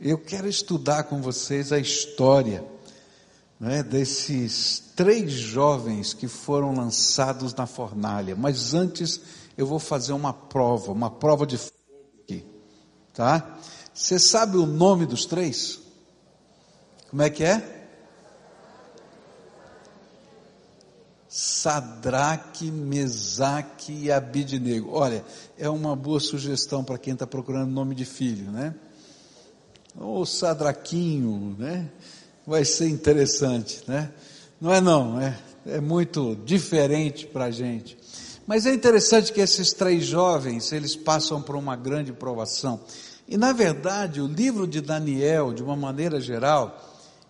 eu quero estudar com vocês a história né, desses três jovens que foram lançados na fornalha. Mas antes eu vou fazer uma prova, uma prova de fogo aqui, tá? Você sabe o nome dos três? Como é que é? Sadraque, Mesaque e Abidnego. Olha, é uma boa sugestão para quem está procurando nome de filho, né? Ou Sadraquinho, né? Vai ser interessante, né? Não é não, é, é muito diferente para a gente. Mas é interessante que esses três jovens, eles passam por uma grande provação. E na verdade, o livro de Daniel, de uma maneira geral,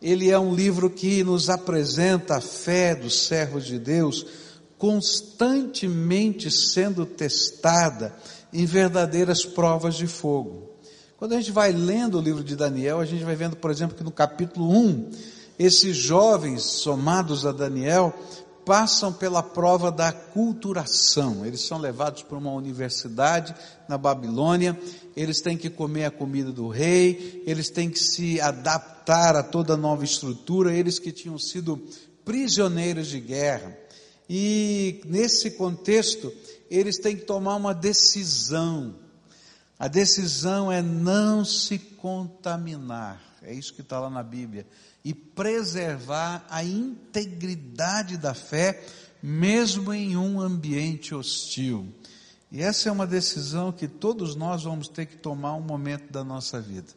ele é um livro que nos apresenta a fé dos servos de Deus constantemente sendo testada em verdadeiras provas de fogo. Quando a gente vai lendo o livro de Daniel, a gente vai vendo, por exemplo, que no capítulo 1, esses jovens somados a Daniel passam pela prova da culturação. Eles são levados para uma universidade na Babilônia, eles têm que comer a comida do rei, eles têm que se adaptar a toda a nova estrutura, eles que tinham sido prisioneiros de guerra. E nesse contexto, eles têm que tomar uma decisão. A decisão é não se contaminar. É isso que está lá na Bíblia e preservar a integridade da fé, mesmo em um ambiente hostil. E essa é uma decisão que todos nós vamos ter que tomar um momento da nossa vida.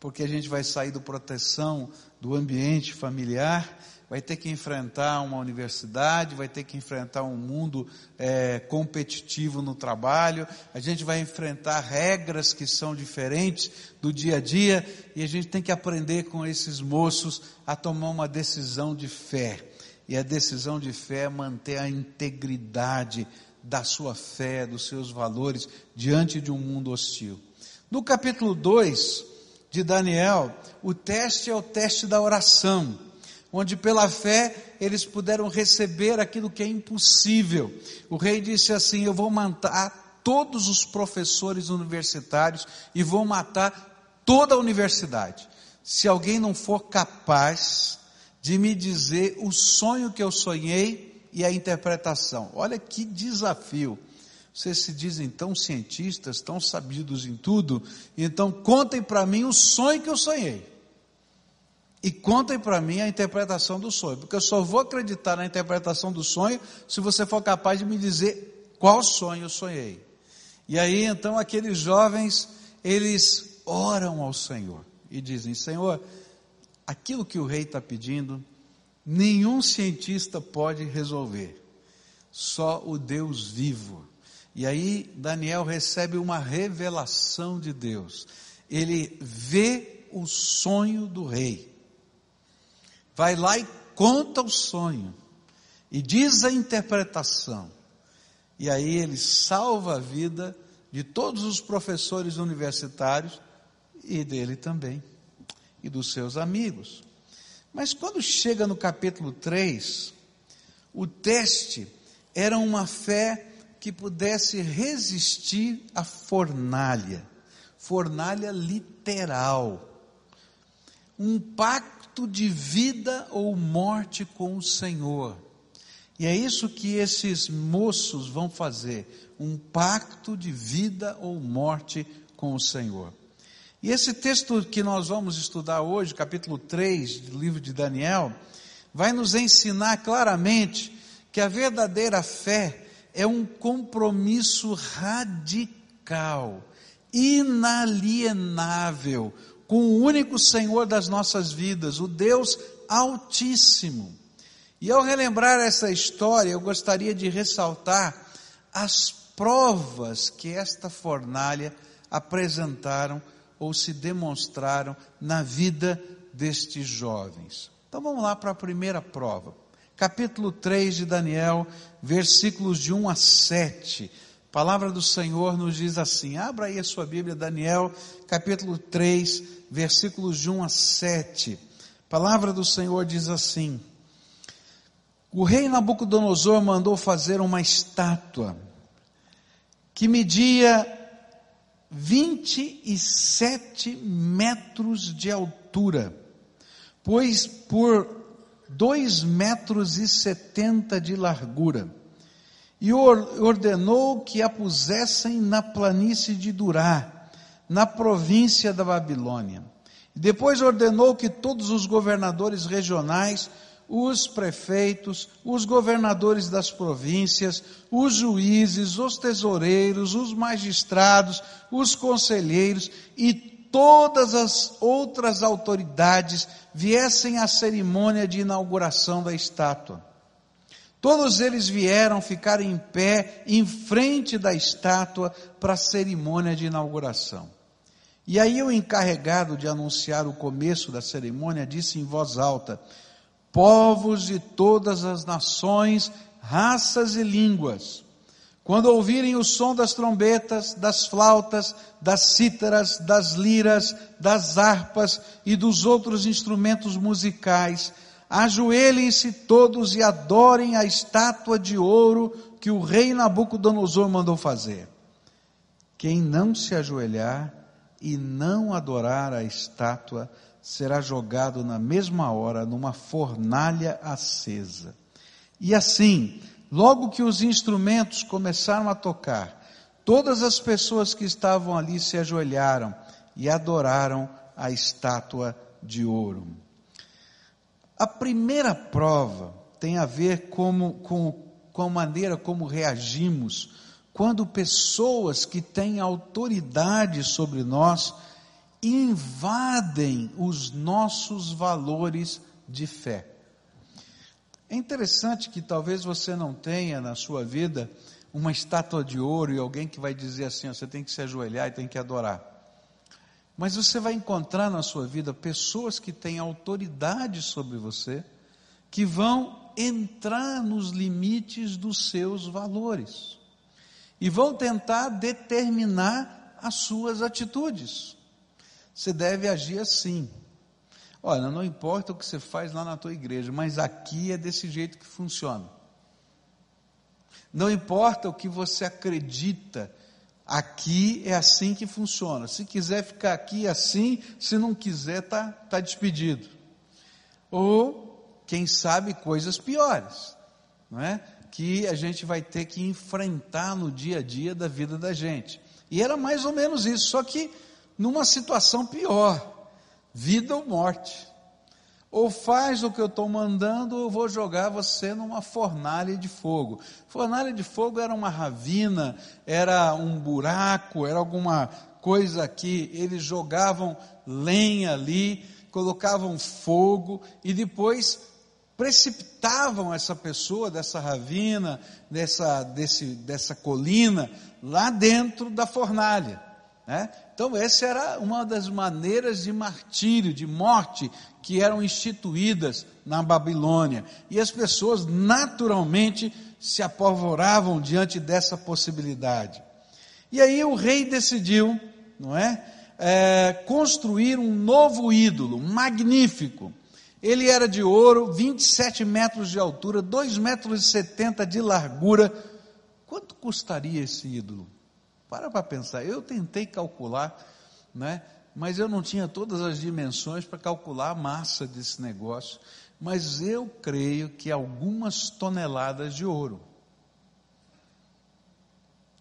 Porque a gente vai sair do proteção do ambiente familiar vai ter que enfrentar uma universidade, vai ter que enfrentar um mundo é, competitivo no trabalho, a gente vai enfrentar regras que são diferentes do dia a dia e a gente tem que aprender com esses moços a tomar uma decisão de fé. E a decisão de fé é manter a integridade da sua fé, dos seus valores diante de um mundo hostil. No capítulo 2 de Daniel, o teste é o teste da oração onde pela fé eles puderam receber aquilo que é impossível. O rei disse assim: Eu vou matar todos os professores universitários e vou matar toda a universidade. Se alguém não for capaz de me dizer o sonho que eu sonhei e a interpretação. Olha que desafio. Vocês se dizem tão cientistas, tão sabidos em tudo, então contem para mim o sonho que eu sonhei e contem para mim a interpretação do sonho, porque eu só vou acreditar na interpretação do sonho se você for capaz de me dizer qual sonho eu sonhei. E aí então aqueles jovens, eles oram ao Senhor e dizem: Senhor, aquilo que o rei está pedindo, nenhum cientista pode resolver, só o Deus vivo. E aí Daniel recebe uma revelação de Deus. Ele vê o sonho do rei vai lá e conta o sonho, e diz a interpretação, e aí ele salva a vida de todos os professores universitários e dele também, e dos seus amigos. Mas quando chega no capítulo 3, o teste era uma fé que pudesse resistir à fornalha, fornalha literal. Um pacto pacto de vida ou morte com o Senhor. E é isso que esses moços vão fazer, um pacto de vida ou morte com o Senhor. E esse texto que nós vamos estudar hoje, capítulo 3 do livro de Daniel, vai nos ensinar claramente que a verdadeira fé é um compromisso radical, inalienável, com o único Senhor das nossas vidas, o Deus Altíssimo. E ao relembrar essa história, eu gostaria de ressaltar as provas que esta fornalha apresentaram ou se demonstraram na vida destes jovens. Então vamos lá para a primeira prova. Capítulo 3 de Daniel, versículos de 1 a 7. Palavra do Senhor nos diz assim: abra aí a sua Bíblia, Daniel, capítulo 3, versículos de 1 a 7. A palavra do Senhor diz assim: O rei Nabucodonosor mandou fazer uma estátua que media 27 metros de altura, pois por 2 metros e 70 de largura. E ordenou que a pusessem na planície de Durá, na província da Babilônia. Depois ordenou que todos os governadores regionais os prefeitos, os governadores das províncias, os juízes, os tesoureiros, os magistrados, os conselheiros e todas as outras autoridades viessem à cerimônia de inauguração da estátua. Todos eles vieram ficar em pé em frente da estátua para a cerimônia de inauguração. E aí o encarregado de anunciar o começo da cerimônia disse em voz alta: povos de todas as nações, raças e línguas. Quando ouvirem o som das trombetas, das flautas, das cítaras, das liras, das harpas e dos outros instrumentos musicais, ajoelhem-se todos e adorem a estátua de ouro que o rei Nabucodonosor mandou fazer. Quem não se ajoelhar e não adorar a estátua, será jogado na mesma hora numa fornalha acesa. E assim, logo que os instrumentos começaram a tocar, todas as pessoas que estavam ali se ajoelharam e adoraram a estátua de ouro. A primeira prova tem a ver como, com, com a maneira como reagimos quando pessoas que têm autoridade sobre nós invadem os nossos valores de fé. É interessante que talvez você não tenha na sua vida uma estátua de ouro e alguém que vai dizer assim: você tem que se ajoelhar e tem que adorar. Mas você vai encontrar na sua vida pessoas que têm autoridade sobre você, que vão entrar nos limites dos seus valores e vão tentar determinar as suas atitudes você deve agir assim. Olha, não importa o que você faz lá na tua igreja, mas aqui é desse jeito que funciona. Não importa o que você acredita, aqui é assim que funciona. Se quiser ficar aqui assim, se não quiser, tá, tá despedido. Ou, quem sabe, coisas piores, não é? Que a gente vai ter que enfrentar no dia a dia da vida da gente. E era mais ou menos isso, só que numa situação pior, vida ou morte. Ou faz o que eu estou mandando, ou eu vou jogar você numa fornalha de fogo. Fornalha de fogo era uma ravina, era um buraco, era alguma coisa que eles jogavam lenha ali, colocavam fogo e depois precipitavam essa pessoa dessa ravina, dessa, desse, dessa colina, lá dentro da fornalha. Né? Então, essa era uma das maneiras de martírio, de morte, que eram instituídas na Babilônia. E as pessoas naturalmente se apavoravam diante dessa possibilidade. E aí o rei decidiu, não é? é construir um novo ídolo, magnífico. Ele era de ouro, 27 metros de altura, 2 metros 70 de largura. Quanto custaria esse ídolo? Para para pensar. Eu tentei calcular, né? mas eu não tinha todas as dimensões para calcular a massa desse negócio. Mas eu creio que algumas toneladas de ouro.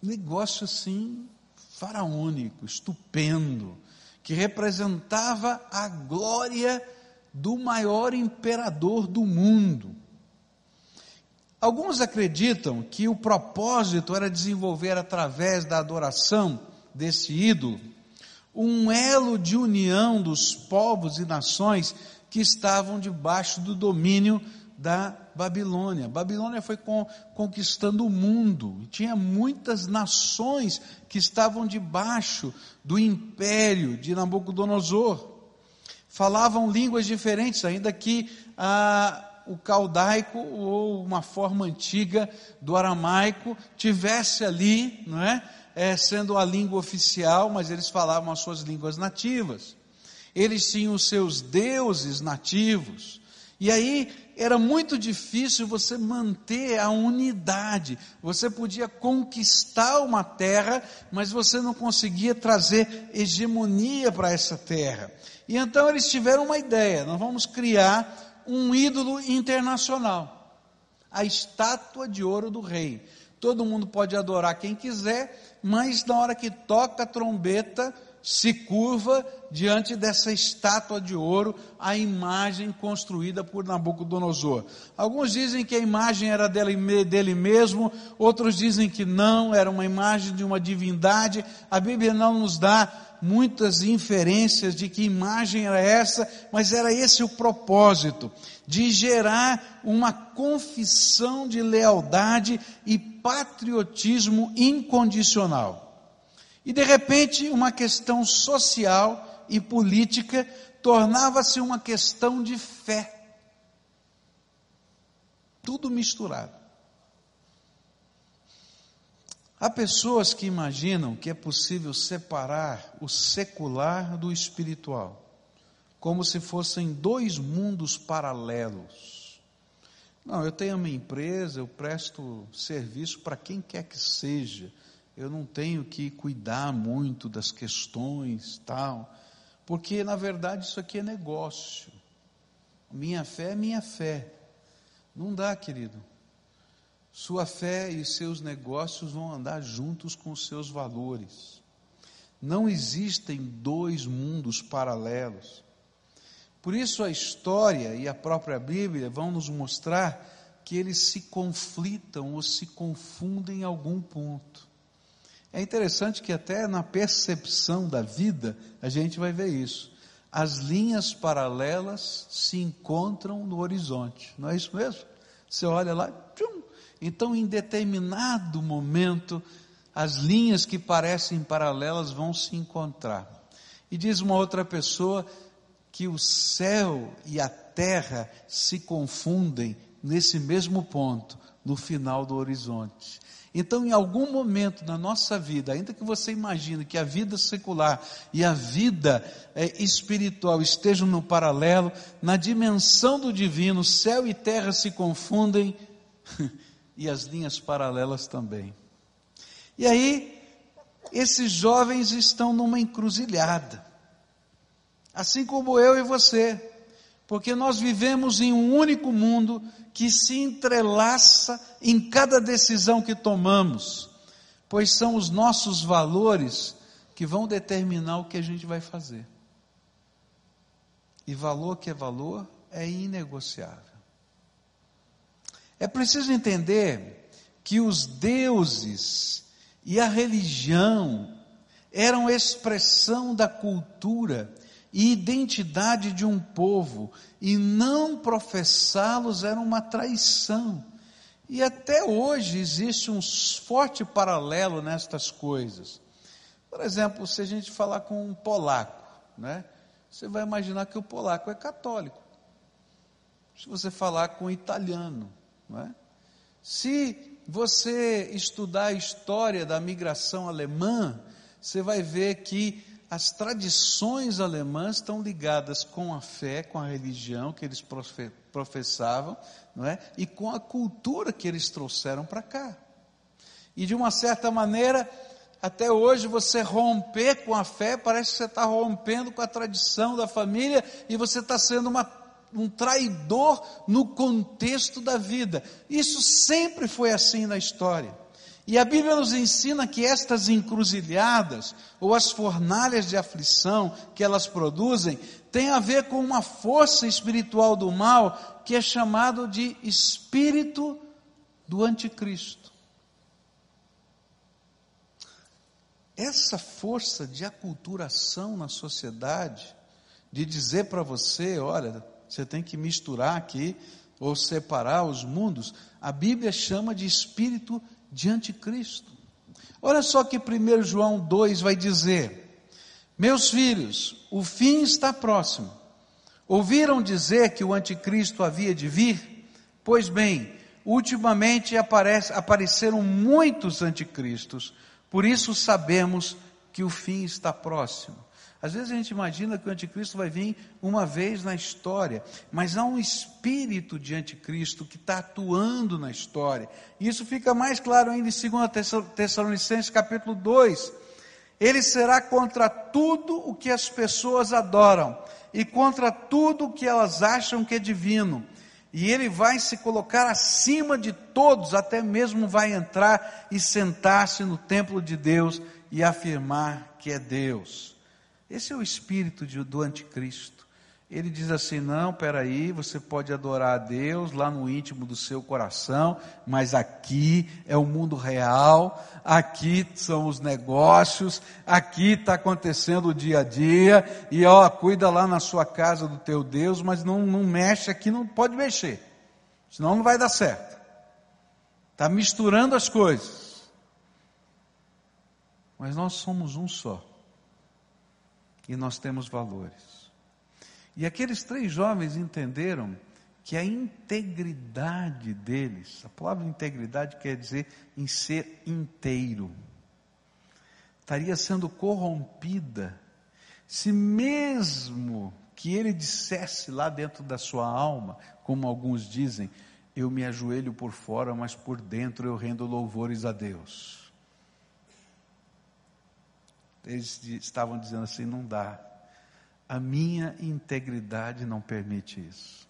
Negócio assim, faraônico, estupendo, que representava a glória do maior imperador do mundo. Alguns acreditam que o propósito era desenvolver através da adoração desse ídolo um elo de união dos povos e nações que estavam debaixo do domínio da Babilônia. Babilônia foi conquistando o mundo, e tinha muitas nações que estavam debaixo do império de Nabucodonosor. Falavam línguas diferentes, ainda que a o caldaico ou uma forma antiga do aramaico tivesse ali, não é? é? sendo a língua oficial, mas eles falavam as suas línguas nativas. Eles tinham os seus deuses nativos. E aí era muito difícil você manter a unidade. Você podia conquistar uma terra, mas você não conseguia trazer hegemonia para essa terra. E então eles tiveram uma ideia: nós vamos criar um ídolo internacional a estátua de ouro do rei. Todo mundo pode adorar quem quiser, mas na hora que toca a trombeta, se curva diante dessa estátua de ouro, a imagem construída por Nabucodonosor. Alguns dizem que a imagem era dele, dele mesmo, outros dizem que não, era uma imagem de uma divindade. A Bíblia não nos dá muitas inferências de que imagem era essa, mas era esse o propósito, de gerar uma confissão de lealdade e patriotismo incondicional. E de repente, uma questão social e política tornava-se uma questão de fé. Tudo misturado. Há pessoas que imaginam que é possível separar o secular do espiritual, como se fossem dois mundos paralelos. Não, eu tenho a minha empresa, eu presto serviço para quem quer que seja eu não tenho que cuidar muito das questões, tal, porque na verdade isso aqui é negócio. Minha fé é minha fé. Não dá, querido. Sua fé e seus negócios vão andar juntos com seus valores. Não existem dois mundos paralelos. Por isso a história e a própria Bíblia vão nos mostrar que eles se conflitam ou se confundem em algum ponto. É interessante que até na percepção da vida a gente vai ver isso. As linhas paralelas se encontram no horizonte, não é isso mesmo? Você olha lá, tchum, então em determinado momento as linhas que parecem paralelas vão se encontrar. E diz uma outra pessoa que o céu e a terra se confundem nesse mesmo ponto, no final do horizonte. Então, em algum momento na nossa vida, ainda que você imagine que a vida secular e a vida é, espiritual estejam no paralelo, na dimensão do divino, céu e terra se confundem e as linhas paralelas também. E aí, esses jovens estão numa encruzilhada, assim como eu e você, porque nós vivemos em um único mundo que se entrelaça em cada decisão que tomamos, pois são os nossos valores que vão determinar o que a gente vai fazer. E valor que é valor é inegociável. É preciso entender que os deuses e a religião eram expressão da cultura e identidade de um povo, e não professá-los era uma traição. E até hoje existe um forte paralelo nestas coisas. Por exemplo, se a gente falar com um polaco, né? Você vai imaginar que o polaco é católico. Se você falar com um italiano, é? Se você estudar a história da migração alemã, você vai ver que as tradições alemãs estão ligadas com a fé, com a religião que eles professavam, não é? E com a cultura que eles trouxeram para cá. E de uma certa maneira, até hoje você romper com a fé, parece que você está rompendo com a tradição da família e você está sendo uma, um traidor no contexto da vida. Isso sempre foi assim na história. E a Bíblia nos ensina que estas encruzilhadas, ou as fornalhas de aflição que elas produzem, têm a ver com uma força espiritual do mal, que é chamado de espírito do anticristo. Essa força de aculturação na sociedade, de dizer para você, olha, você tem que misturar aqui, ou separar os mundos, a Bíblia chama de espírito de anticristo. Olha só que 1 João 2 vai dizer: Meus filhos, o fim está próximo. Ouviram dizer que o anticristo havia de vir? Pois bem, ultimamente aparece, apareceram muitos anticristos, por isso sabemos que o fim está próximo. Às vezes a gente imagina que o anticristo vai vir uma vez na história, mas há um espírito de anticristo que está atuando na história. E isso fica mais claro ainda em 2 Tessalonicenses capítulo 2. Ele será contra tudo o que as pessoas adoram e contra tudo o que elas acham que é divino e ele vai se colocar acima de todos, até mesmo vai entrar e sentar-se no templo de Deus e afirmar que é Deus. Esse é o espírito de, do anticristo. Ele diz assim: não, peraí, você pode adorar a Deus lá no íntimo do seu coração, mas aqui é o mundo real, aqui são os negócios, aqui está acontecendo o dia a dia, e ó, cuida lá na sua casa do teu Deus, mas não, não mexe aqui, não pode mexer, senão não vai dar certo. Está misturando as coisas. Mas nós somos um só, e nós temos valores. E aqueles três jovens entenderam que a integridade deles, a palavra integridade quer dizer em ser inteiro, estaria sendo corrompida se mesmo que ele dissesse lá dentro da sua alma, como alguns dizem, eu me ajoelho por fora, mas por dentro eu rendo louvores a Deus. Eles estavam dizendo assim: não dá, a minha integridade não permite isso.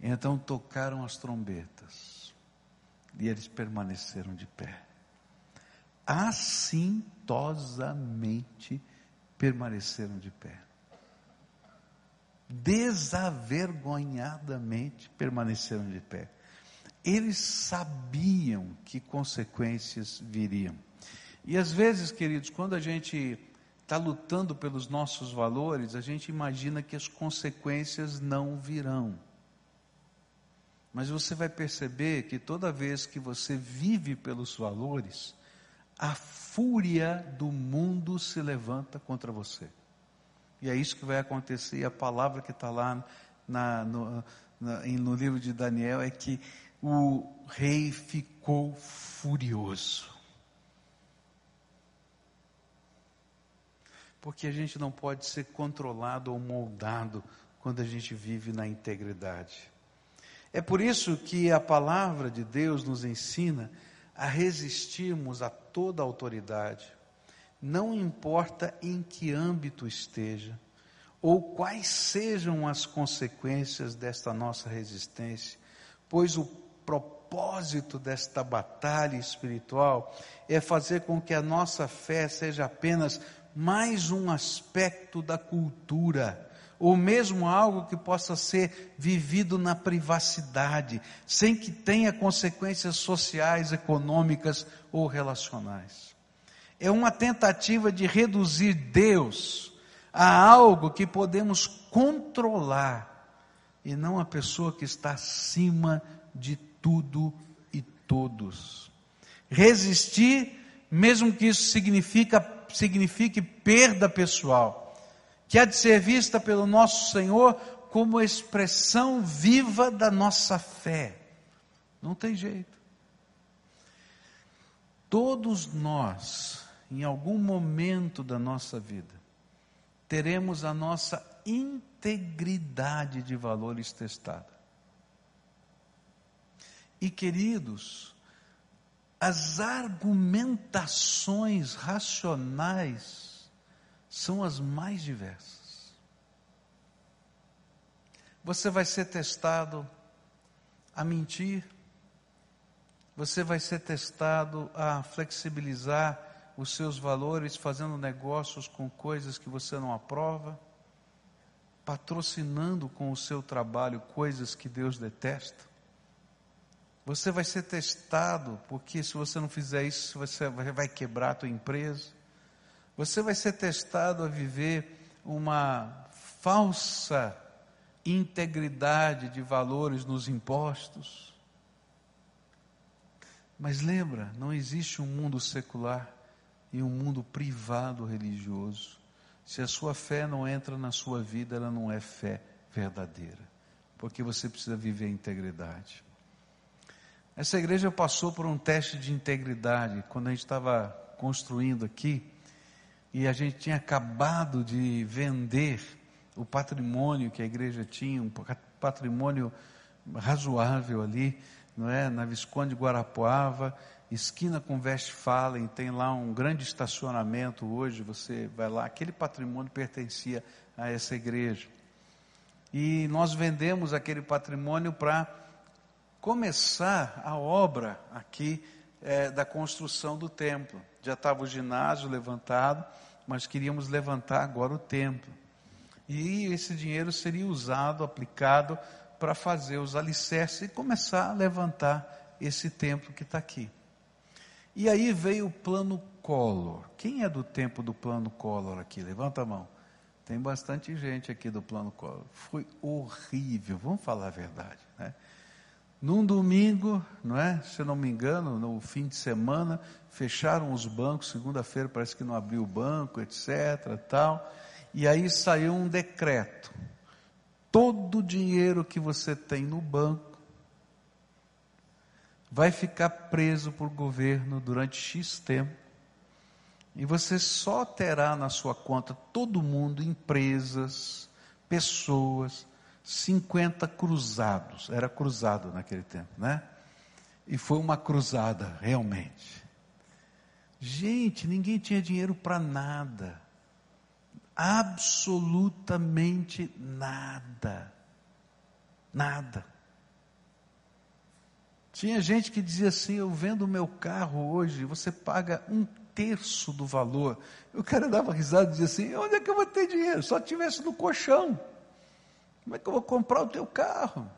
Então tocaram as trombetas e eles permaneceram de pé. Assintosamente permaneceram de pé. Desavergonhadamente permaneceram de pé. Eles sabiam que consequências viriam. E às vezes, queridos, quando a gente está lutando pelos nossos valores, a gente imagina que as consequências não virão. Mas você vai perceber que toda vez que você vive pelos valores, a fúria do mundo se levanta contra você. E é isso que vai acontecer. E a palavra que está lá na, no, na, no livro de Daniel é que o rei ficou furioso. Porque a gente não pode ser controlado ou moldado quando a gente vive na integridade. É por isso que a palavra de Deus nos ensina a resistirmos a toda autoridade, não importa em que âmbito esteja, ou quais sejam as consequências desta nossa resistência, pois o propósito desta batalha espiritual é fazer com que a nossa fé seja apenas mais um aspecto da cultura, ou mesmo algo que possa ser vivido na privacidade, sem que tenha consequências sociais, econômicas ou relacionais. É uma tentativa de reduzir Deus a algo que podemos controlar e não a pessoa que está acima de tudo e todos. Resistir, mesmo que isso significa signifique perda pessoal, que há de ser vista pelo nosso Senhor como expressão viva da nossa fé. Não tem jeito. Todos nós, em algum momento da nossa vida, teremos a nossa integridade de valores testada. E queridos, as argumentações racionais são as mais diversas. Você vai ser testado a mentir, você vai ser testado a flexibilizar os seus valores, fazendo negócios com coisas que você não aprova, patrocinando com o seu trabalho coisas que Deus detesta. Você vai ser testado, porque se você não fizer isso, você vai quebrar a tua empresa. Você vai ser testado a viver uma falsa integridade de valores nos impostos. Mas lembra, não existe um mundo secular e um mundo privado religioso. Se a sua fé não entra na sua vida, ela não é fé verdadeira, porque você precisa viver a integridade. Essa igreja passou por um teste de integridade quando a gente estava construindo aqui. e a gente tinha acabado de vender o patrimônio que a igreja tinha, um patrimônio razoável ali, não é? Na Visconde Guarapuava, esquina com Westfalen, tem lá um grande estacionamento hoje, você vai lá, aquele patrimônio pertencia a essa igreja. E nós vendemos aquele patrimônio para começar a obra aqui é, da construção do templo. Já estava o ginásio levantado, mas queríamos levantar agora o templo. E esse dinheiro seria usado, aplicado para fazer os alicerces e começar a levantar esse templo que está aqui. E aí veio o plano Collor. Quem é do tempo do plano Collor aqui? Levanta a mão. Tem bastante gente aqui do plano Collor. Foi horrível, vamos falar a verdade. Né? Num domingo, não é? Se eu não me engano, no fim de semana, fecharam os bancos, segunda-feira parece que não abriu o banco, etc. tal. E aí saiu um decreto. Todo o dinheiro que você tem no banco vai ficar preso por governo durante X tempo. E você só terá na sua conta todo mundo, empresas, pessoas, 50 cruzados. Era cruzado naquele tempo, né? E foi uma cruzada, realmente. Gente, ninguém tinha dinheiro para nada. Absolutamente nada. Nada. Tinha gente que dizia assim: Eu vendo o meu carro hoje, você paga um terço do valor. O cara dava risada e dizia assim: Onde é que eu vou ter dinheiro? Só tivesse no colchão. Como é que eu vou comprar o teu carro?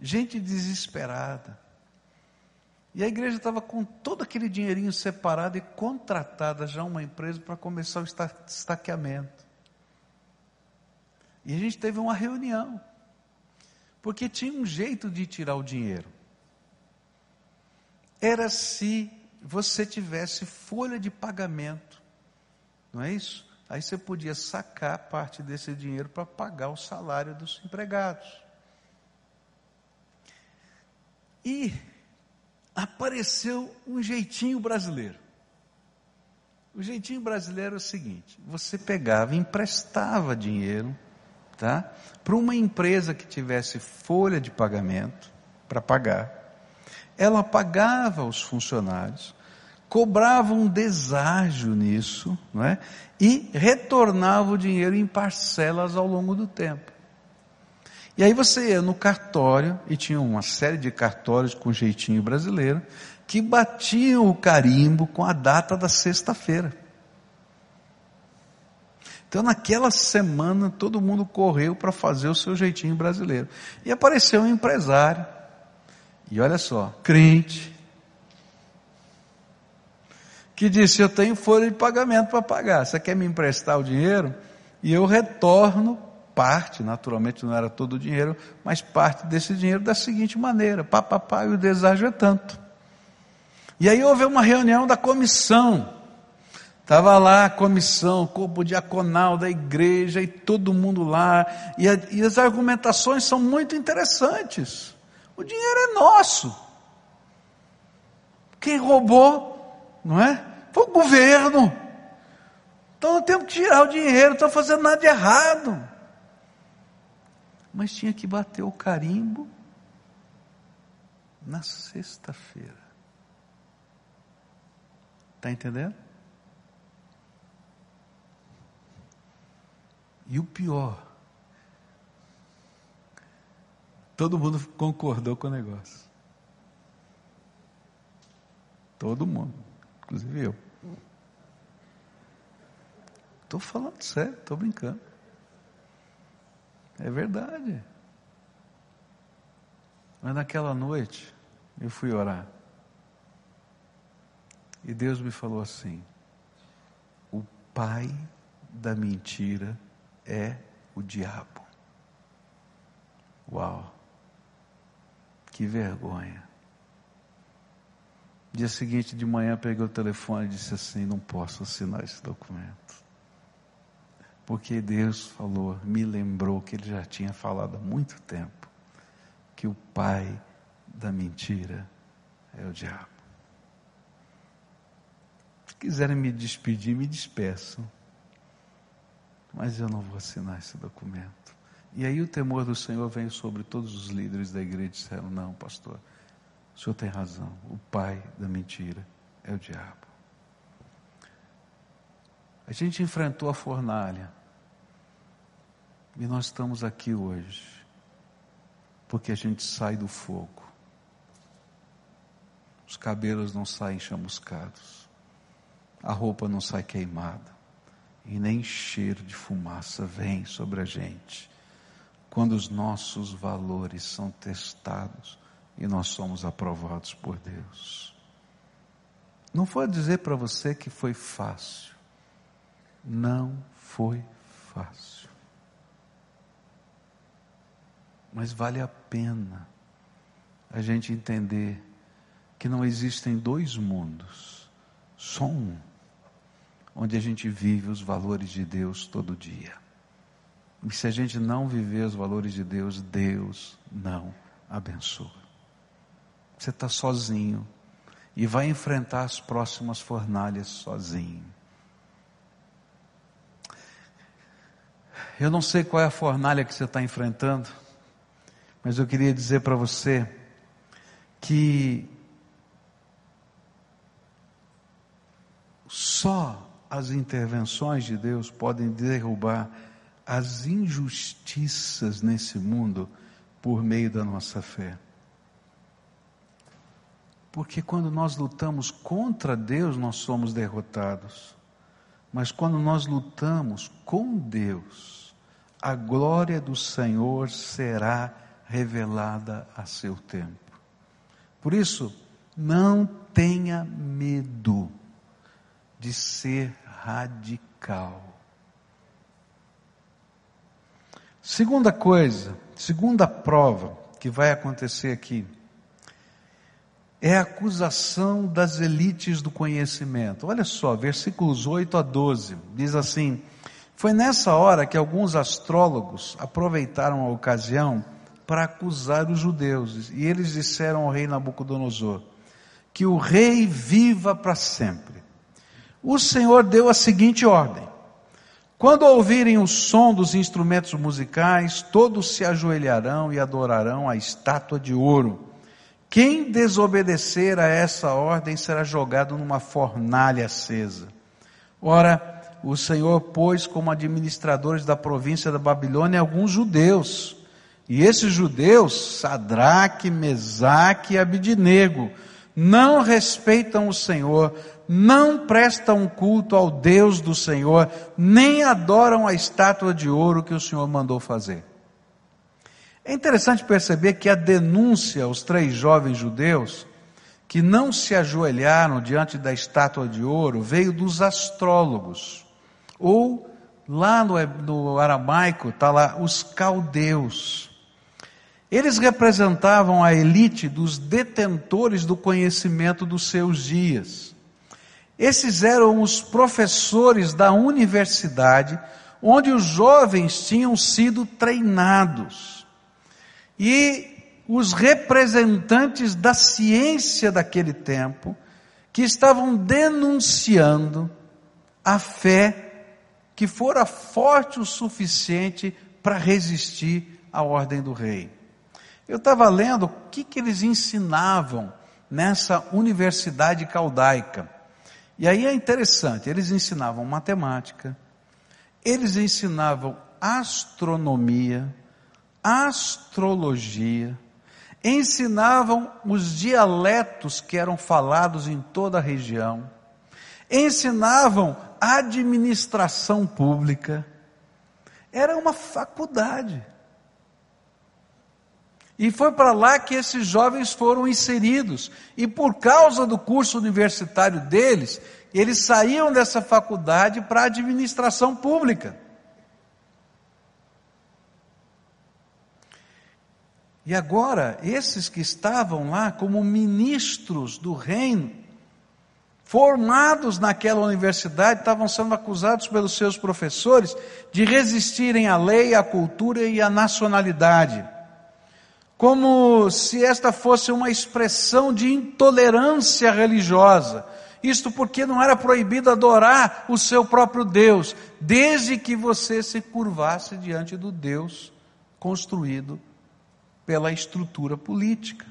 Gente desesperada. E a igreja estava com todo aquele dinheirinho separado e contratada já uma empresa para começar o estaqueamento. E a gente teve uma reunião. Porque tinha um jeito de tirar o dinheiro era se você tivesse folha de pagamento, não é isso? Aí você podia sacar parte desse dinheiro para pagar o salário dos empregados. E apareceu um jeitinho brasileiro. O jeitinho brasileiro é o seguinte: você pegava, emprestava dinheiro, tá? Para uma empresa que tivesse folha de pagamento para pagar ela pagava os funcionários, cobrava um deságio nisso, não é? e retornava o dinheiro em parcelas ao longo do tempo. E aí você ia no cartório, e tinha uma série de cartórios com jeitinho brasileiro, que batiam o carimbo com a data da sexta-feira. Então, naquela semana, todo mundo correu para fazer o seu jeitinho brasileiro. E apareceu um empresário e olha só, crente, que disse: Eu tenho folha de pagamento para pagar. Você quer me emprestar o dinheiro? E eu retorno parte, naturalmente não era todo o dinheiro, mas parte desse dinheiro da seguinte maneira: papapá, e o deságio é tanto. E aí houve uma reunião da comissão. Estava lá a comissão, corpo diaconal da igreja e todo mundo lá. E, a, e as argumentações são muito interessantes. O dinheiro é nosso. Quem roubou, não é? Foi o governo. Então não temos que tirar o dinheiro, não estou fazendo nada de errado. Mas tinha que bater o carimbo na sexta-feira. Está entendendo? E o pior, Todo mundo concordou com o negócio. Todo mundo, inclusive eu. Estou falando sério, estou brincando. É verdade. Mas naquela noite, eu fui orar. E Deus me falou assim: o pai da mentira é o diabo. Uau! Que vergonha. Dia seguinte de manhã peguei o telefone e disse assim: não posso assinar esse documento. Porque Deus falou, me lembrou que ele já tinha falado há muito tempo que o pai da mentira é o diabo. quiserem me despedir, me despeçam. Mas eu não vou assinar esse documento. E aí o temor do Senhor veio sobre todos os líderes da igreja e disseram: Não, pastor, o senhor tem razão. O pai da mentira é o diabo. A gente enfrentou a fornalha. E nós estamos aqui hoje. Porque a gente sai do fogo. Os cabelos não saem chamuscados. A roupa não sai queimada. E nem cheiro de fumaça vem sobre a gente. Quando os nossos valores são testados e nós somos aprovados por Deus. Não vou dizer para você que foi fácil. Não foi fácil. Mas vale a pena a gente entender que não existem dois mundos, só um, onde a gente vive os valores de Deus todo dia. E se a gente não viver os valores de Deus, Deus não abençoa. Você está sozinho e vai enfrentar as próximas fornalhas sozinho. Eu não sei qual é a fornalha que você está enfrentando, mas eu queria dizer para você que só as intervenções de Deus podem derrubar as injustiças nesse mundo por meio da nossa fé. Porque quando nós lutamos contra Deus, nós somos derrotados. Mas quando nós lutamos com Deus, a glória do Senhor será revelada a seu tempo. Por isso, não tenha medo de ser radical. Segunda coisa, segunda prova que vai acontecer aqui, é a acusação das elites do conhecimento. Olha só, versículos 8 a 12, diz assim: foi nessa hora que alguns astrólogos aproveitaram a ocasião para acusar os judeus. E eles disseram ao rei Nabucodonosor: Que o rei viva para sempre. O Senhor deu a seguinte ordem: Quando ouvirem o som dos instrumentos musicais, todos se ajoelharão e adorarão a estátua de ouro. Quem desobedecer a essa ordem será jogado numa fornalha acesa. Ora, o Senhor pôs como administradores da província da Babilônia alguns judeus. E esses judeus, Sadraque, Mesaque e Abidinego, não respeitam o Senhor, não prestam culto ao Deus do Senhor, nem adoram a estátua de ouro que o Senhor mandou fazer. É interessante perceber que a denúncia aos três jovens judeus que não se ajoelharam diante da estátua de ouro veio dos astrólogos. Ou lá no, no aramaico está lá os caldeus. Eles representavam a elite dos detentores do conhecimento dos seus dias. Esses eram os professores da universidade, onde os jovens tinham sido treinados. E os representantes da ciência daquele tempo, que estavam denunciando a fé que fora forte o suficiente para resistir à ordem do rei. Eu estava lendo o que, que eles ensinavam nessa universidade caldaica. E aí é interessante, eles ensinavam matemática, eles ensinavam astronomia, astrologia, ensinavam os dialetos que eram falados em toda a região, ensinavam administração pública. Era uma faculdade. E foi para lá que esses jovens foram inseridos. E por causa do curso universitário deles, eles saíam dessa faculdade para a administração pública. E agora, esses que estavam lá como ministros do reino, formados naquela universidade, estavam sendo acusados pelos seus professores de resistirem à lei, à cultura e à nacionalidade. Como se esta fosse uma expressão de intolerância religiosa. Isto porque não era proibido adorar o seu próprio Deus, desde que você se curvasse diante do Deus construído pela estrutura política.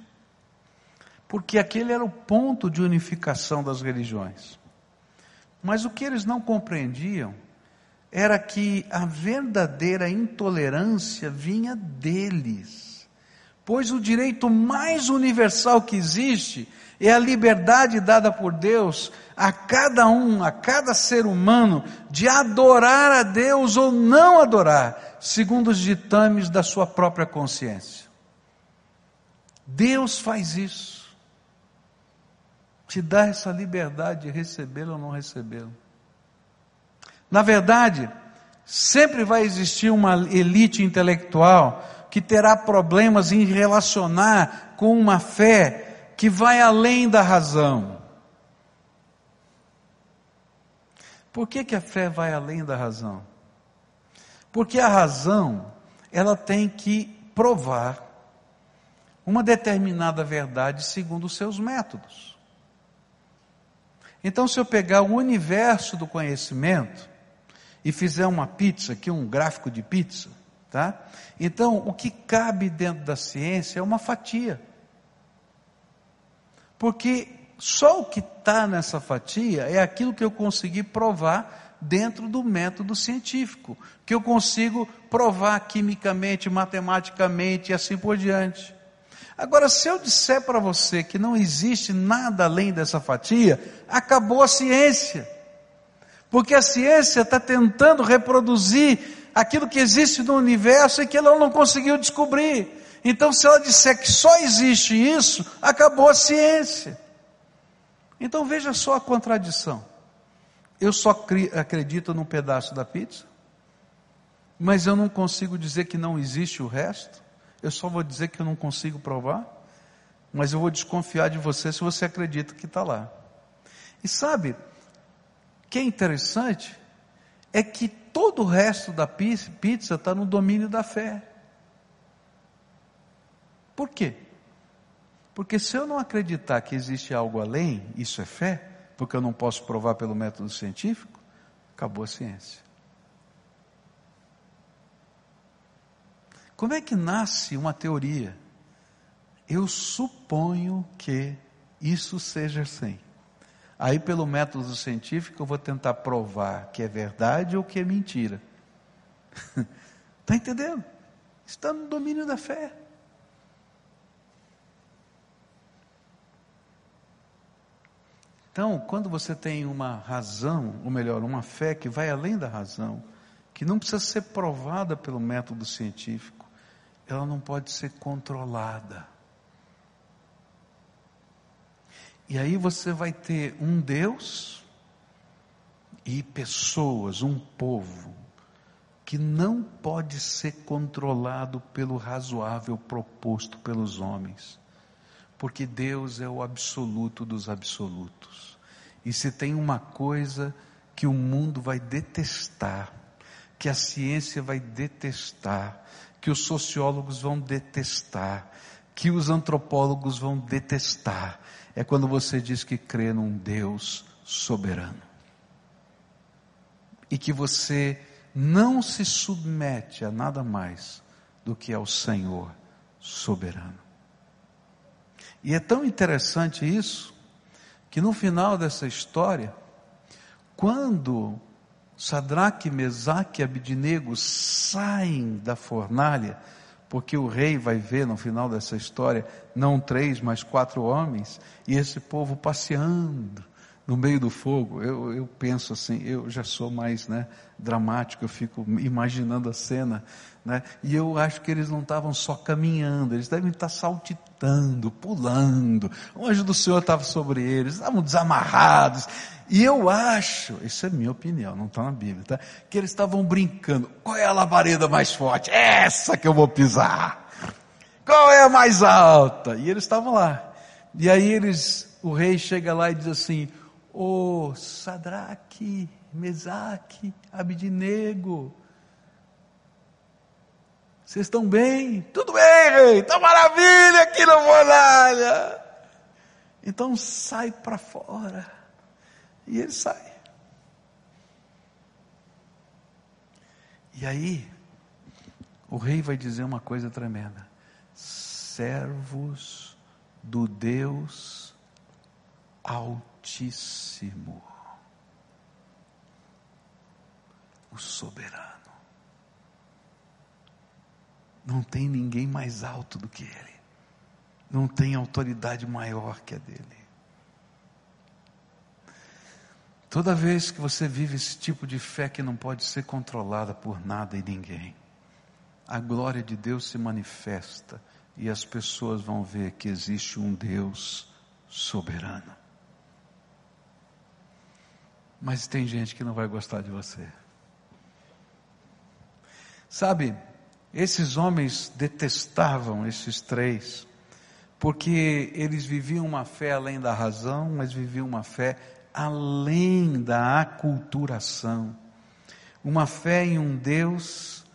Porque aquele era o ponto de unificação das religiões. Mas o que eles não compreendiam era que a verdadeira intolerância vinha deles. Pois o direito mais universal que existe é a liberdade dada por Deus a cada um, a cada ser humano, de adorar a Deus ou não adorar, segundo os ditames da sua própria consciência. Deus faz isso. Te dá essa liberdade de recebê-lo ou não recebê-lo. Na verdade, sempre vai existir uma elite intelectual que terá problemas em relacionar com uma fé que vai além da razão. Por que, que a fé vai além da razão? Porque a razão, ela tem que provar uma determinada verdade segundo os seus métodos. Então, se eu pegar o universo do conhecimento e fizer uma pizza, aqui um gráfico de pizza, tá? Então, o que cabe dentro da ciência é uma fatia. Porque só o que está nessa fatia é aquilo que eu consegui provar dentro do método científico, que eu consigo provar quimicamente, matematicamente e assim por diante. Agora, se eu disser para você que não existe nada além dessa fatia, acabou a ciência. Porque a ciência está tentando reproduzir aquilo que existe no universo e que ela não conseguiu descobrir. Então, se ela disser que só existe isso, acabou a ciência. Então, veja só a contradição. Eu só acredito num pedaço da pizza, mas eu não consigo dizer que não existe o resto. Eu só vou dizer que eu não consigo provar, mas eu vou desconfiar de você se você acredita que está lá. E sabe, o que é interessante é que todo o resto da pizza está no domínio da fé. Por quê? Porque se eu não acreditar que existe algo além, isso é fé, porque eu não posso provar pelo método científico, acabou a ciência. Como é que nasce uma teoria? Eu suponho que isso seja assim. Aí, pelo método científico, eu vou tentar provar que é verdade ou que é mentira. Está entendendo? Está no domínio da fé. Então, quando você tem uma razão, ou melhor, uma fé que vai além da razão, que não precisa ser provada pelo método científico, ela não pode ser controlada. E aí você vai ter um Deus e pessoas, um povo, que não pode ser controlado pelo razoável proposto pelos homens, porque Deus é o absoluto dos absolutos. E se tem uma coisa que o mundo vai detestar, que a ciência vai detestar, que os sociólogos vão detestar, que os antropólogos vão detestar, é quando você diz que crê num Deus soberano. E que você não se submete a nada mais do que ao Senhor soberano. E é tão interessante isso, que no final dessa história, quando Sadraque, Mesaque e Abidinego saem da fornalha, porque o rei vai ver no final dessa história, não três, mas quatro homens, e esse povo passeando no meio do fogo. Eu, eu penso assim, eu já sou mais né, dramático, eu fico imaginando a cena, né, e eu acho que eles não estavam só caminhando, eles devem estar saltitando, pulando. O anjo do Senhor estava sobre eles, estavam desamarrados, e eu acho, isso é minha opinião, não está na Bíblia, tá? Que eles estavam brincando. Qual é a labareda mais forte? Essa que eu vou pisar. Qual é a mais alta? E eles estavam lá. E aí eles, o rei chega lá e diz assim: Ô oh, Sadraque, Mesaque, Abidinego, vocês estão bem? Tudo bem, rei, está maravilha aqui na muralha. Então sai para fora E ele sai. E aí, o rei vai dizer uma coisa tremenda: servos do Deus Altíssimo, o soberano. Não tem ninguém mais alto do que ele, não tem autoridade maior que a dele. Toda vez que você vive esse tipo de fé que não pode ser controlada por nada e ninguém, a glória de Deus se manifesta e as pessoas vão ver que existe um Deus soberano. Mas tem gente que não vai gostar de você. Sabe, esses homens detestavam esses três, porque eles viviam uma fé além da razão, mas viviam uma fé além da aculturação. Uma fé em um Deus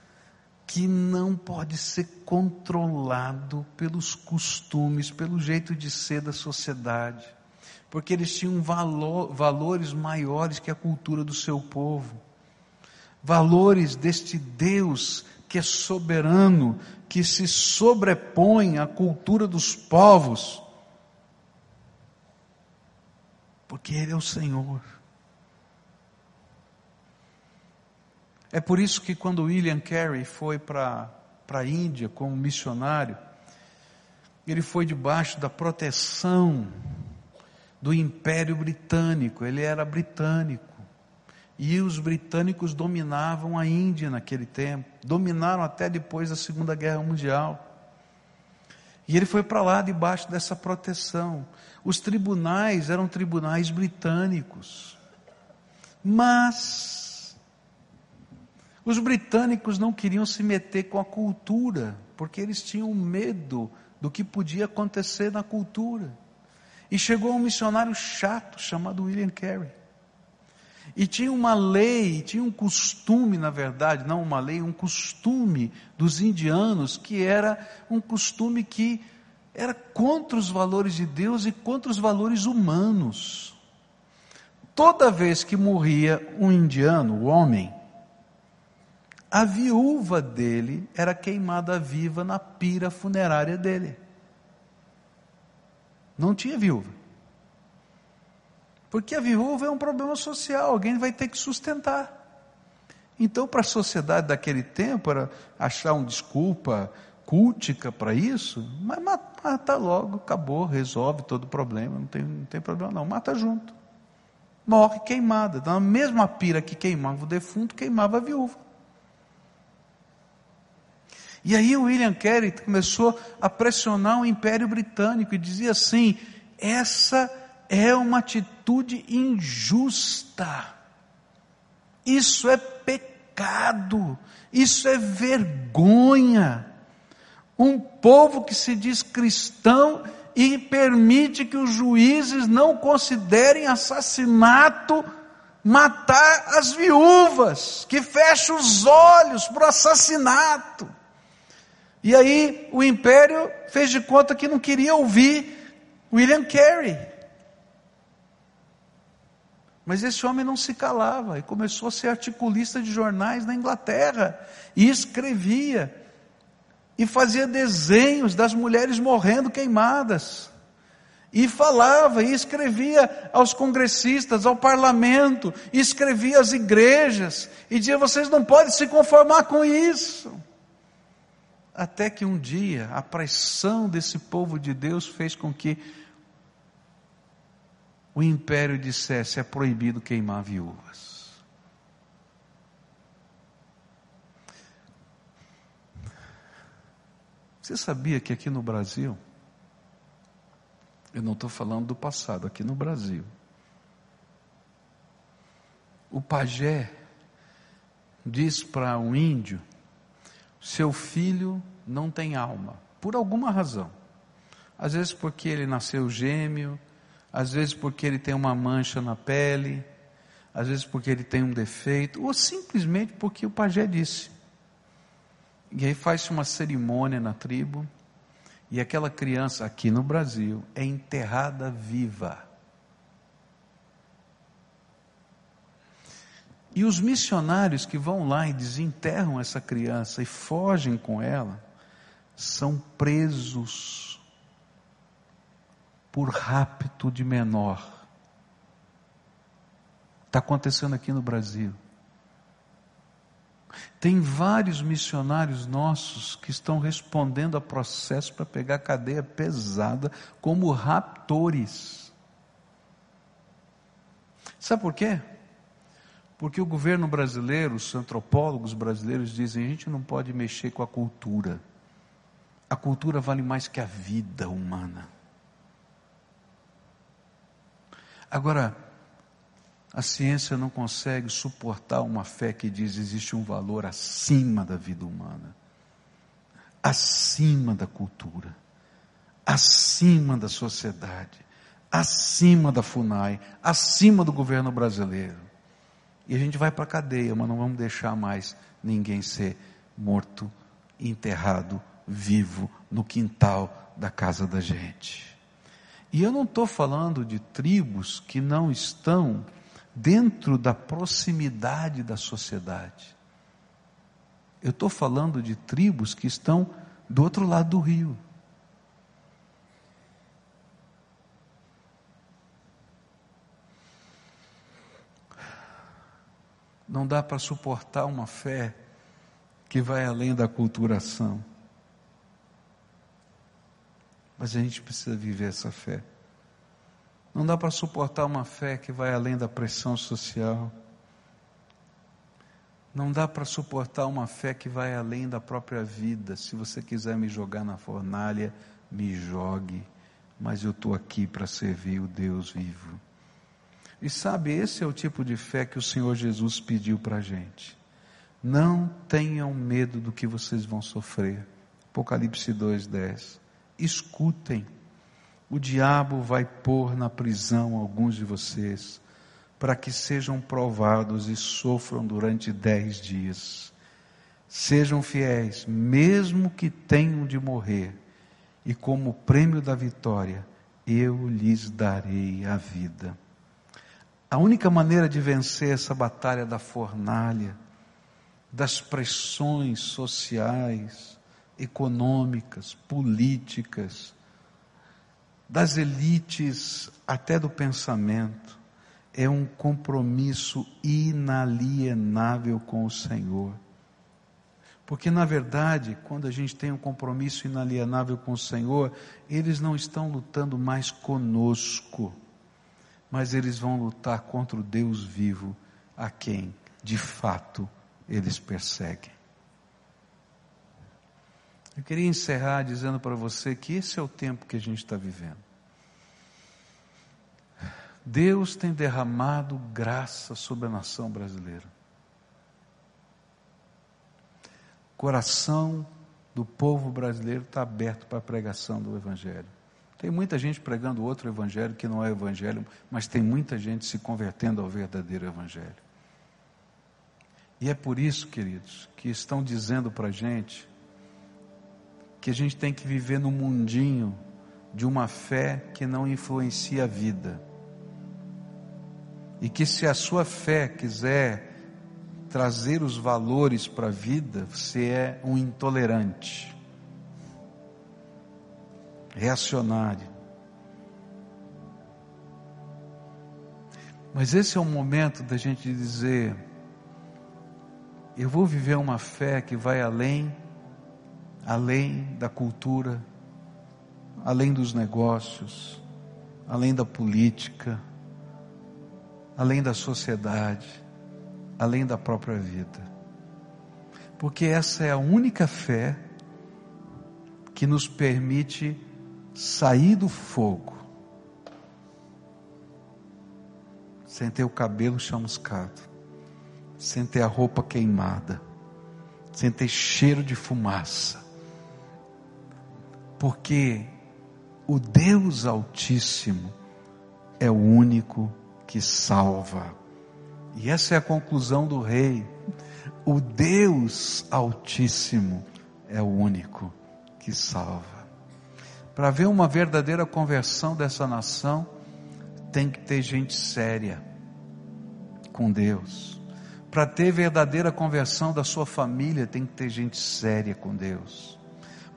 que não pode ser controlado pelos costumes, pelo jeito de ser da sociedade, porque eles tinham valor, valores maiores que a cultura do seu povo, valores deste Deus que é soberano, que se sobrepõe à cultura dos povos porque Ele é o Senhor. É por isso que quando William Carey foi para a Índia como missionário, ele foi debaixo da proteção do Império Britânico, ele era britânico. E os britânicos dominavam a Índia naquele tempo, dominaram até depois da Segunda Guerra Mundial. E ele foi para lá debaixo dessa proteção. Os tribunais eram tribunais britânicos. Mas os britânicos não queriam se meter com a cultura, porque eles tinham medo do que podia acontecer na cultura. E chegou um missionário chato chamado William Carey. E tinha uma lei, tinha um costume, na verdade, não uma lei, um costume dos indianos, que era um costume que era contra os valores de Deus e contra os valores humanos. Toda vez que morria um indiano, o homem, a viúva dele era queimada viva na pira funerária dele. Não tinha viúva. Porque a viúva é um problema social, alguém vai ter que sustentar. Então, para a sociedade daquele tempo, era achar uma desculpa cultica para isso, mas mata logo, acabou, resolve todo o problema, não tem, não tem problema não, mata junto. Morre queimada, na mesma pira que queimava o defunto, queimava a viúva. E aí o William Carey começou a pressionar o Império Britânico e dizia assim: essa é uma atitude injusta, isso é pecado, isso é vergonha um povo que se diz cristão e permite que os juízes não considerem assassinato matar as viúvas, que fecha os olhos para o assassinato. E aí o império fez de conta que não queria ouvir William Carey. Mas esse homem não se calava e começou a ser articulista de jornais na Inglaterra e escrevia e fazia desenhos das mulheres morrendo queimadas. E falava e escrevia aos congressistas, ao parlamento, e escrevia às igrejas, e dizia: vocês não podem se conformar com isso. Até que um dia a pressão desse povo de Deus fez com que o império dissesse: é proibido queimar viúvas. Você sabia que aqui no Brasil, eu não estou falando do passado, aqui no Brasil, o pajé diz para um índio: seu filho não tem alma, por alguma razão. Às vezes porque ele nasceu gêmeo, às vezes porque ele tem uma mancha na pele, às vezes porque ele tem um defeito, ou simplesmente porque o pajé disse. E aí faz-se uma cerimônia na tribo, e aquela criança aqui no Brasil é enterrada viva. E os missionários que vão lá e desenterram essa criança e fogem com ela, são presos por rapto de menor. Está acontecendo aqui no Brasil. Tem vários missionários nossos que estão respondendo a processo para pegar cadeia pesada como raptores. Sabe por quê? Porque o governo brasileiro, os antropólogos brasileiros dizem: a gente não pode mexer com a cultura. A cultura vale mais que a vida humana. Agora, a ciência não consegue suportar uma fé que diz existe um valor acima da vida humana, acima da cultura, acima da sociedade, acima da FUNAI, acima do governo brasileiro. E a gente vai para a cadeia, mas não vamos deixar mais ninguém ser morto, enterrado, vivo no quintal da casa da gente. E eu não estou falando de tribos que não estão dentro da proximidade da sociedade. Eu estou falando de tribos que estão do outro lado do rio. Não dá para suportar uma fé que vai além da culturação. Mas a gente precisa viver essa fé. Não dá para suportar uma fé que vai além da pressão social. Não dá para suportar uma fé que vai além da própria vida. Se você quiser me jogar na fornalha, me jogue, mas eu estou aqui para servir o Deus vivo. E sabe, esse é o tipo de fé que o Senhor Jesus pediu para a gente. Não tenham medo do que vocês vão sofrer. Apocalipse 2,10. Escutem. O diabo vai pôr na prisão alguns de vocês, para que sejam provados e sofram durante dez dias. Sejam fiéis, mesmo que tenham de morrer, e como prêmio da vitória, eu lhes darei a vida. A única maneira de vencer essa batalha da fornalha, das pressões sociais, econômicas, políticas, das elites até do pensamento, é um compromisso inalienável com o Senhor. Porque, na verdade, quando a gente tem um compromisso inalienável com o Senhor, eles não estão lutando mais conosco mas eles vão lutar contra o Deus vivo, a quem, de fato, eles perseguem. Eu queria encerrar dizendo para você que esse é o tempo que a gente está vivendo. Deus tem derramado graça sobre a nação brasileira. O coração do povo brasileiro está aberto para a pregação do Evangelho. Tem muita gente pregando outro evangelho que não é evangelho, mas tem muita gente se convertendo ao verdadeiro evangelho. E é por isso, queridos, que estão dizendo para a gente que a gente tem que viver no mundinho de uma fé que não influencia a vida. E que se a sua fé quiser trazer os valores para a vida, você é um intolerante reacionário. Mas esse é o momento da gente dizer: eu vou viver uma fé que vai além, além da cultura, além dos negócios, além da política, além da sociedade, além da própria vida. Porque essa é a única fé que nos permite sair do fogo sem ter o cabelo chamuscado, sem ter a roupa queimada, sem ter cheiro de fumaça, porque o Deus Altíssimo é o único que salva. E essa é a conclusão do rei. O Deus Altíssimo é o único que salva. Para ver uma verdadeira conversão dessa nação, tem que ter gente séria com Deus. Para ter verdadeira conversão da sua família, tem que ter gente séria com Deus.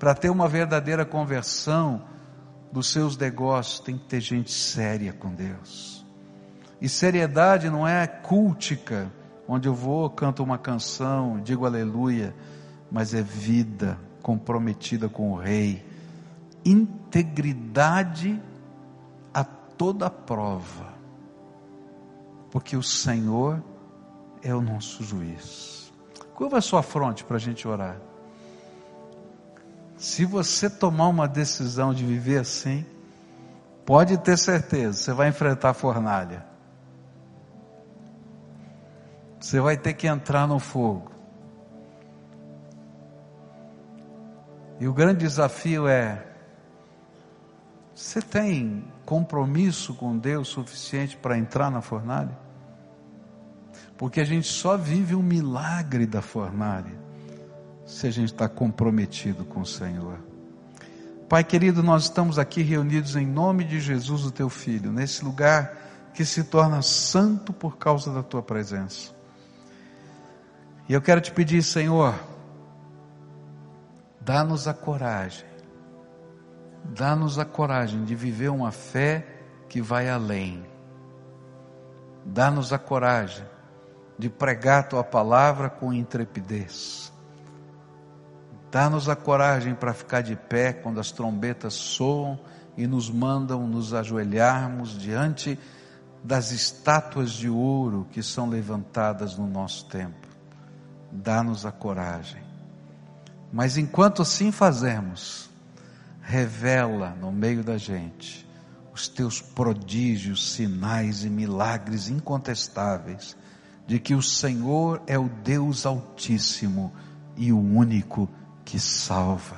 Para ter uma verdadeira conversão dos seus negócios, tem que ter gente séria com Deus. E seriedade não é cultica, onde eu vou, canto uma canção, digo aleluia, mas é vida comprometida com o Rei. Integridade a toda prova, porque o Senhor é o nosso juiz. Curva a sua fronte para a gente orar. Se você tomar uma decisão de viver assim, pode ter certeza, você vai enfrentar a fornalha. Você vai ter que entrar no fogo. E o grande desafio é: você tem compromisso com Deus suficiente para entrar na fornalha? Porque a gente só vive um milagre da fornalha se a gente está comprometido com o Senhor. Pai querido, nós estamos aqui reunidos em nome de Jesus, o teu Filho, nesse lugar que se torna santo por causa da tua presença. E eu quero te pedir, Senhor, dá-nos a coragem, dá-nos a coragem de viver uma fé que vai além, dá-nos a coragem de pregar a tua palavra com intrepidez, Dá-nos a coragem para ficar de pé quando as trombetas soam e nos mandam nos ajoelharmos diante das estátuas de ouro que são levantadas no nosso tempo. Dá-nos a coragem. Mas enquanto assim fazemos, revela no meio da gente os teus prodígios, sinais e milagres incontestáveis de que o Senhor é o Deus Altíssimo e o único que salva.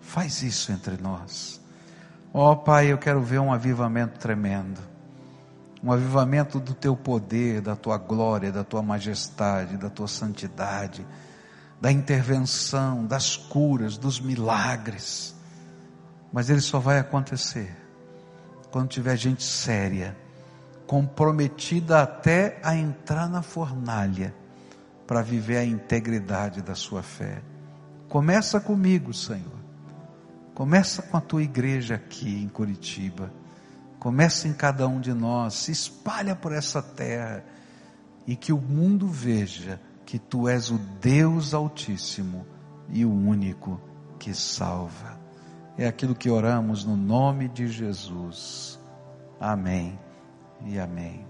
Faz isso entre nós. Ó oh, Pai, eu quero ver um avivamento tremendo. Um avivamento do teu poder, da tua glória, da tua majestade, da tua santidade, da intervenção, das curas, dos milagres. Mas ele só vai acontecer quando tiver gente séria, comprometida até a entrar na fornalha para viver a integridade da sua fé. Começa comigo, Senhor. Começa com a tua igreja aqui em Curitiba. Começa em cada um de nós. Se espalha por essa terra e que o mundo veja que tu és o Deus Altíssimo e o único que salva. É aquilo que oramos no nome de Jesus. Amém e amém.